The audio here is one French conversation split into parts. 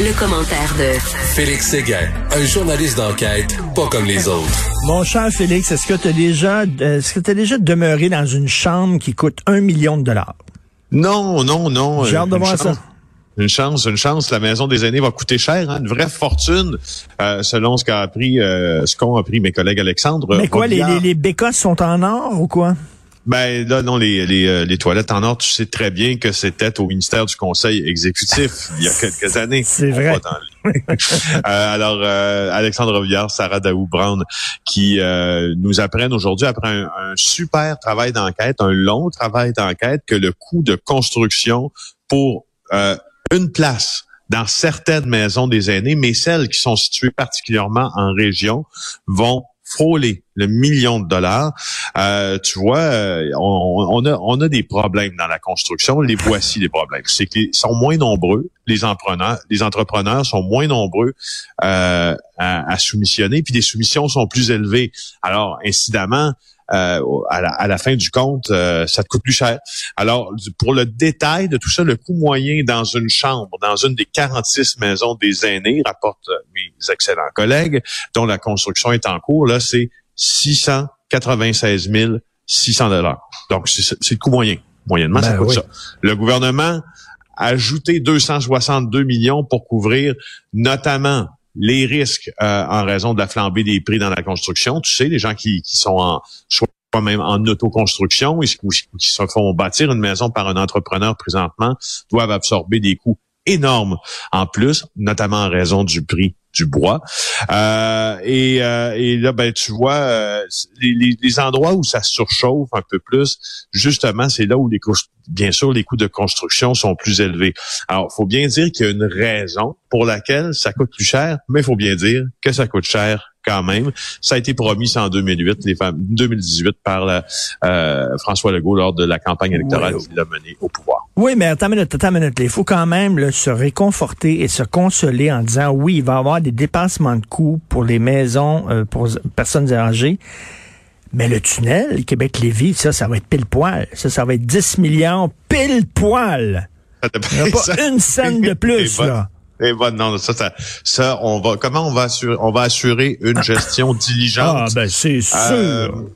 Le, commentaire de Félix Séguin, un journaliste d'enquête, pas comme les autres. Mon cher Félix, est-ce que tu as déjà, est-ce que tu déjà demeuré dans une chambre qui coûte un million de dollars? Non, non, non. J'ai hâte de voir ça. Une chance, une chance. La maison des aînés va coûter cher, hein, une vraie fortune, euh, selon ce qu'a appris, euh, ce qu'ont appris mes collègues Alexandre. Mais quoi, les, les, les bécosses sont en or ou quoi? Ben là, non, les, les, euh, les, toilettes en or, tu sais très bien que c'était au ministère du Conseil exécutif il y a quelques années. C'est vrai. euh, alors, euh, Alexandre Viard, Sarah Daou-Brown, qui euh, nous apprennent aujourd'hui, après un, un super travail d'enquête, un long travail d'enquête, que le coût de construction pour une place dans certaines maisons des aînés, mais celles qui sont situées particulièrement en région, vont frôler le million de dollars. Euh, tu vois, euh, on, a, on a des problèmes dans la construction. Les voici les problèmes. C'est qu'ils sont moins nombreux, les entrepreneurs, les entrepreneurs sont moins nombreux euh, à, à soumissionner, puis les soumissions sont plus élevées. Alors, incidemment, euh, à, la, fin du compte, euh, ça te coûte plus cher. Alors, pour le détail de tout ça, le coût moyen dans une chambre, dans une des 46 maisons des aînés, rapportent mes excellents collègues, dont la construction est en cours, là, c'est 696 600 dollars. Donc, c'est le coût moyen. Moyennement, ça ben coûte ça. Le gouvernement a ajouté 262 millions pour couvrir notamment les risques euh, en raison de la flambée des prix dans la construction. Tu sais, les gens qui, sont en soit même en autoconstruction ou qui se font bâtir une maison par un entrepreneur présentement doivent absorber des coûts énormes en plus, notamment en raison du prix du bois. Euh, et, euh, et, là, ben, tu vois, euh, les, les, endroits où ça surchauffe un peu plus, justement, c'est là où les bien sûr, les coûts de construction sont plus élevés. Alors, faut bien dire qu'il y a une raison pour laquelle ça coûte plus cher, mais il faut bien dire que ça coûte cher quand même. Ça a été promis en 2008, les 2018 par la, euh, François Legault lors de la campagne électorale qu'il a menée au pouvoir. Oui, mais attends une minute, attends une minute. Il faut quand même se réconforter et se consoler en disant oui, il va y avoir des dépassements de coûts pour les maisons euh, pour personnes âgées. Mais le tunnel Québec-Lévis, ça, ça va être pile poil. Ça, ça va être 10 millions pile poil. Il n'y a pas une scène de plus, là. Et non, ça, ça, ça, on va, comment on va assurer, on va assurer une gestion diligente? Ah, ben, c'est euh, sûr.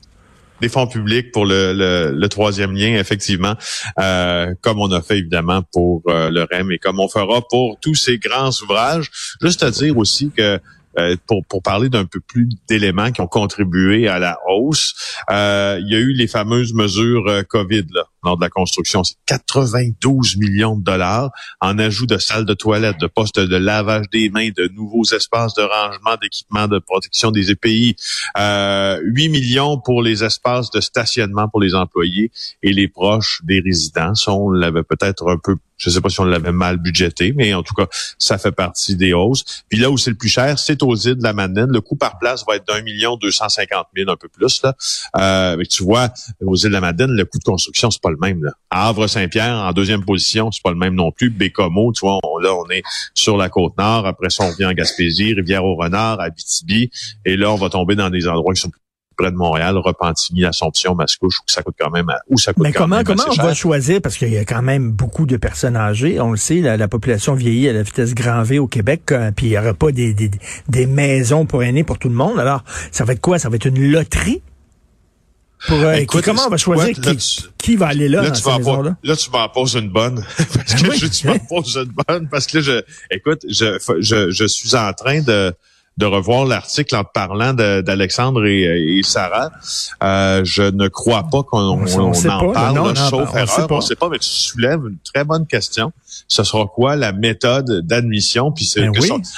des fonds publics pour le, le, troisième lien, effectivement, euh, comme on a fait évidemment pour euh, le REM et comme on fera pour tous ces grands ouvrages. Juste à dire aussi que euh, pour, pour parler d'un peu plus d'éléments qui ont contribué à la hausse, euh, il y a eu les fameuses mesures euh, COVID là, lors de la construction. C'est 92 millions de dollars en ajout de salles de toilettes, de postes de lavage des mains, de nouveaux espaces de rangement, d'équipements de protection des EPI. Euh, 8 millions pour les espaces de stationnement pour les employés et les proches des résidents. on l'avait peut-être un peu je sais pas si on l'avait mal budgété, mais en tout cas, ça fait partie des hausses. Puis là où c'est le plus cher, c'est aux îles de la Madeleine. Le coût par place va être d'un million deux cent cinquante mille, un peu plus. Là. Euh, mais tu vois, aux îles de la Madeleine, le coût de construction, c'est pas le même. Là. À Havre-Saint-Pierre, en deuxième position, c'est pas le même non plus. Bécomo, tu vois, là, on est sur la côte nord. Après ça, on vient en Gaspésie, Rivière-au-Renard, Abitibi. Et là, on va tomber dans des endroits qui sont plus près de Montréal, Repentigny, Assomption, Mascouche, où ça coûte quand même, où ça coûte Mais comment, comment on va choisir, parce qu'il y a quand même beaucoup de personnes âgées, on le sait, la, population vieillit à la vitesse grand V au Québec, euh, puis il y aura pas des, des, des maisons pour aînés pour tout le monde. Alors, ça va être quoi? Ça va être une loterie? Pour, euh, Écoute, comment on va choisir qui, va aller là, là, dans tu là? là, m'en poses une bonne. parce que je, tu m'en poses une bonne. Parce que je, écoute, je, je, je suis en train de, de revoir l'article en parlant d'Alexandre et, Sarah. Euh, je ne crois pas qu'on en parle, sauf erreur. On ne sait pas, mais tu soulèves une très bonne question. Ce sera quoi la méthode d'admission? Puis c'est ben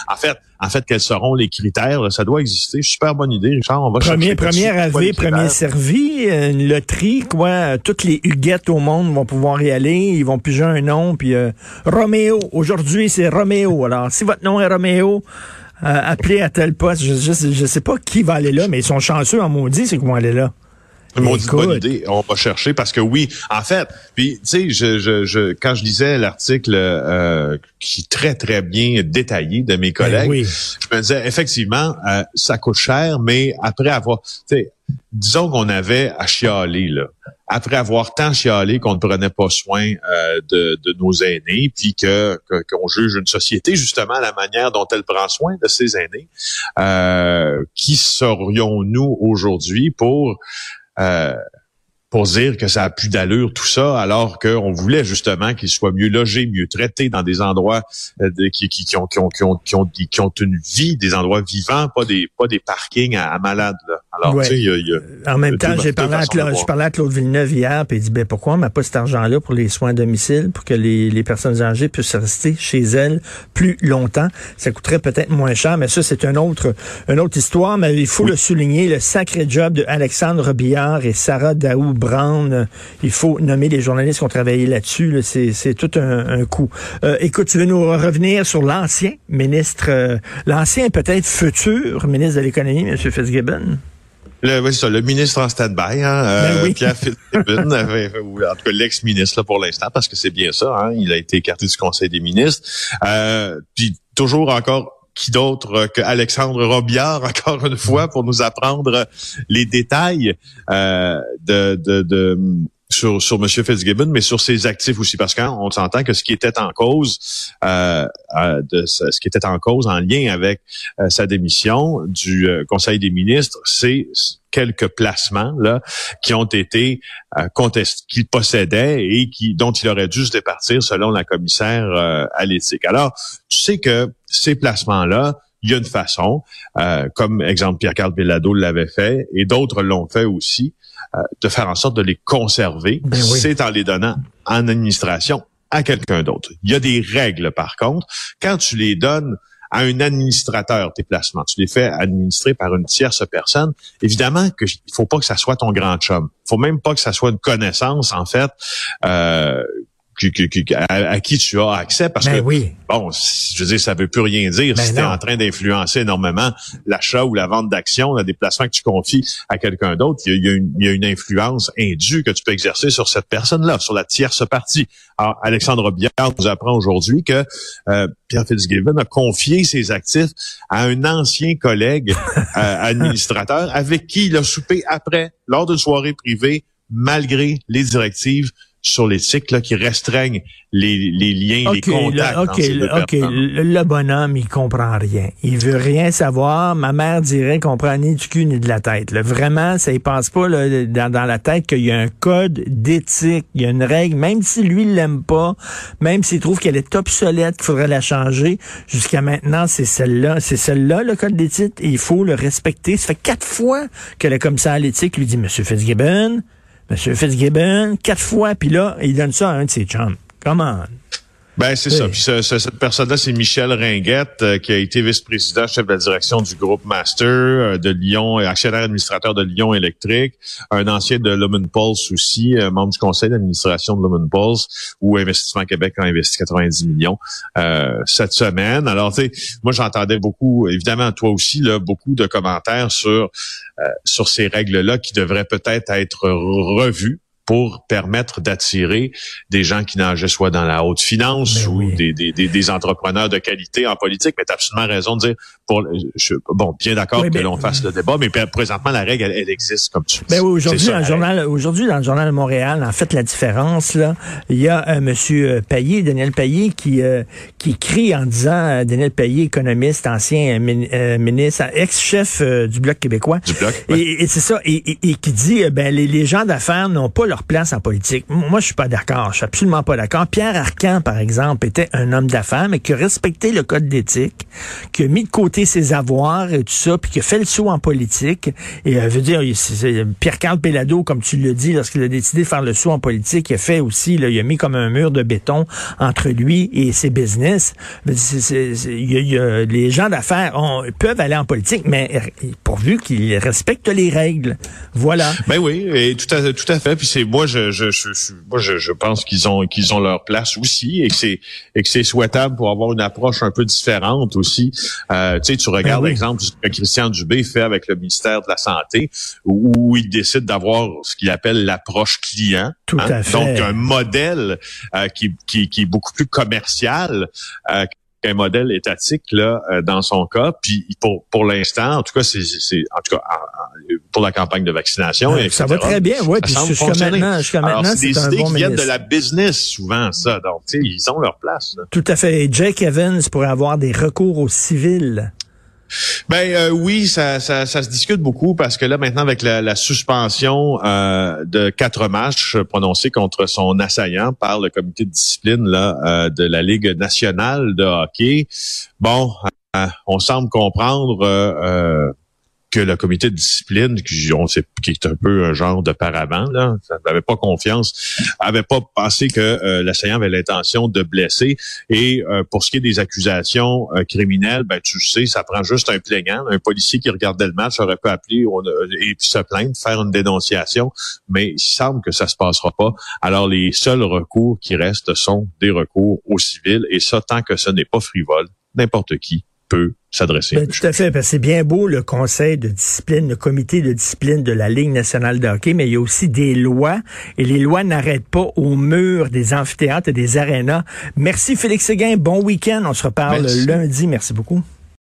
en fait, en fait, quels seront les critères? Ça doit exister. Super bonne idée, Richard. On va premier, premier arrivé, premier servi, une loterie, quoi? Toutes les huguettes au monde vont pouvoir y aller. Ils vont piger un nom. Puis euh, Roméo. Aujourd'hui, c'est Roméo. Alors, si votre nom est Roméo, euh, appeler à tel poste. Je, je, sais pas qui va aller là, mais ils sont chanceux en maudit, c'est qu'ils vont aller là. Maudite bonne idée. On va chercher parce que oui, en fait, puis tu sais, je, je, je, quand je lisais l'article euh, qui est très très bien détaillé de mes ben collègues, je me disais effectivement, euh, ça coûte cher, mais après avoir, tu sais, disons qu'on avait à chialer, là, après avoir tant chialé qu'on ne prenait pas soin euh, de, de, nos aînés, puis que qu'on juge une société justement à la manière dont elle prend soin de ses aînés, euh, qui serions-nous aujourd'hui pour euh, pour dire que ça a plus d'allure tout ça, alors qu'on voulait justement qu'ils soient mieux logés, mieux traités dans des endroits qui, qui, qui, ont, qui, ont, qui, ont, qui, ont, qui ont une vie, des endroits vivants, pas des pas des parkings à, malades. Là. Alors, tu sais, il y a, y a, En même temps, j'ai parlé, à Claude, je parlais à Claude Villeneuve hier, puis il dit, ben pourquoi on n'a pas cet argent-là pour les soins à domicile, pour que les, les personnes âgées puissent rester chez elles plus longtemps? Ça coûterait peut-être moins cher, mais ça, c'est une autre, une autre histoire. Mais il faut le souligner, le sacré job de Alexandre Robillard et Sarah Daou Brown. Il faut nommer les journalistes qui ont travaillé là-dessus. C'est tout un, coup. Euh, écoute, tu veux nous revenir sur l'ancien ministre, euh, l'ancien peut-être futur ministre de l'économie, M. Fitzgibbon? Le, oui, ça, le ministre en stand-by, hein, euh, ben Pierre Fitzgibbon, ou en tout cas l'ex-ministre pour l'instant, parce que c'est bien ça, hein, il a été écarté du Conseil des ministres. puis toujours encore qui d'autre que Alexandre Robillard, encore une fois, pour nous apprendre les détails euh, de, de, de sur, sur M. Fitzgibbon, mais sur ses actifs aussi, parce qu'on s'entend que ce qui était en cause, euh, euh, de ce qui était en cause en lien avec euh, sa démission du Conseil des ministres, c'est quelques placements là qui ont été contestés, qu'il possédait et qui dont il aurait dû se départir selon la commissaire à l'éthique. Alors, tu sais que ces placements-là, il y a une façon, comme exemple Pierre-Carl Bellado l'avait fait, et d'autres l'ont fait aussi, euh, de faire en sorte de les conserver, ben c'est en les donnant en administration à quelqu'un d'autre. Il y a des règles, par contre. Quand tu les donnes à un administrateur, tes placements, tu les fais administrer par une tierce personne, évidemment que faut pas que ça soit ton grand chum. Il faut même pas que ça soit une connaissance, en fait, euh, à, qui tu as accès parce ben que oui. bon, je veux dire, ça veut plus rien dire ben si tu es en train d'influencer énormément l'achat ou la vente d'actions, le déplacement que tu confies à quelqu'un d'autre, il y, a, une, il y a une influence indue que tu peux exercer sur cette personne-là, sur la tierce partie. Alors, Alexandre Biard nous apprend aujourd'hui que euh, Pierre Fitzgibbon a confié ses actifs à un ancien collègue euh, administrateur avec qui il a soupé après, lors d'une soirée privée, malgré les directives sur l'éthique là, qui restreignent les, les liens, les contacts. OK. Le, bonhomme, il comprend rien. Il veut rien savoir. Ma mère dirait qu'on prend ni du cul ni de la tête. Vraiment, ça ne passe pas là, dans, dans, la tête qu'il y a un code d'éthique, il y a une règle, même si lui il l'aime pas, même s'il trouve qu'elle est obsolète, qu'il faudrait la changer. Jusqu'à maintenant, c'est celle-là. C'est celle-là, le code d'éthique, et il faut le respecter. Ça fait quatre fois que le commissaire à l'éthique lui dit, Monsieur Fitzgibbon, M. Fitzgibbon, quatre fois, puis là, il donne ça à un de ses chums. Come on. Ben c'est ça. Puis cette personne-là, c'est Michel Ringuette, euh, qui a été vice-président, chef de la direction du groupe Master euh, de Lyon, actionnaire administrateur de Lyon Électrique, un ancien de Lumen Pulse aussi, euh, membre du conseil d'administration de Lumen Pulse, où Investissement Québec a investi 90 millions cette semaine. Alors, tu sais, moi j'entendais beaucoup, évidemment toi aussi, là, beaucoup de commentaires sur sur ces règles-là qui devraient peut-être être revues pour permettre d'attirer des gens qui nageaient soit dans la haute finance ben ou des, des, des, entrepreneurs de qualité en politique. Mais tu as absolument raison de dire, pour, je, bon, bien d'accord que l'on fasse le débat, mais présentement, la règle, elle, existe comme tu ben oui, aujourd'hui, dans le journal, aujourd'hui, dans le journal de Montréal, en fait, la différence, là, il y a euh, Monsieur Payet, Daniel Payet, qui, euh, qui crie en disant, euh, Daniel Payet, économiste, ancien ministre, ex-chef du Bloc québécois. Du Bloc, Et, c'est ça, et, et, qui dit, ben, les, les gens d'affaires n'ont pas leur place en politique. Moi, je suis pas d'accord. Je suis absolument pas d'accord. Pierre Arcan, par exemple, était un homme d'affaires, mais qui a respecté le code d'éthique, qui a mis de côté ses avoirs et tout ça, puis qui a fait le saut en politique. Et euh, veut dire, Pierre-Carl Pellado, comme tu le dis, lorsqu'il a décidé de faire le saut en politique, il a fait aussi, il a mis comme un mur de béton entre lui et ses business. les gens d'affaires peuvent aller en politique, mais pourvu qu'ils respectent les règles. Voilà. Ben oui, tout à, tout à fait. Puis c'est moi, je, je, je, je, je pense qu'ils ont qu'ils ont leur place aussi et que c'est et que c'est souhaitable pour avoir une approche un peu différente aussi. Euh, tu sais, tu regardes ben l'exemple que Christian Dubé fait avec le ministère de la Santé, où, il décide d'avoir ce qu'il appelle l'approche client. Tout hein. à fait. Donc un modèle euh, qui, qui, qui est beaucoup plus commercial. Euh, qu'un modèle étatique là euh, dans son cas. Puis pour pour l'instant, en tout cas, c'est en tout cas pour la campagne de vaccination. ça va très bien, oui. Puis jusqu'à maintenant, jusqu'à maintenant, c'est des idées qui viennent de la business souvent, ça. Donc, tu sais, ils ont leur place. Tout à fait. Jake Evans pourrait avoir des recours aux civils. Ben euh, oui, ça, ça, ça, se discute beaucoup parce que là maintenant avec la, la suspension euh, de quatre matchs prononcés contre son assaillant par le comité de discipline là euh, de la Ligue nationale de hockey, bon, euh, on semble comprendre que le comité de discipline, qui, on sait, qui est un peu un genre de paravent, là, n'avait pas confiance, avait pas pensé que euh, l'assaillant avait l'intention de blesser. Et euh, pour ce qui est des accusations euh, criminelles, ben tu sais, ça prend juste un plaignant, un policier qui regardait le match aurait pu appeler et puis se plaindre, faire une dénonciation, mais il semble que ça se passera pas. Alors les seuls recours qui restent sont des recours au civil, et ça tant que ce n'est pas frivole, n'importe qui peut s'adresser. Ben, tout à fait, parce que c'est bien beau le conseil de discipline, le comité de discipline de la Ligue nationale de hockey, mais il y a aussi des lois et les lois n'arrêtent pas au mur des amphithéâtres et des arénas. Merci Félix Séguin, bon week-end, on se reparle lundi, merci beaucoup.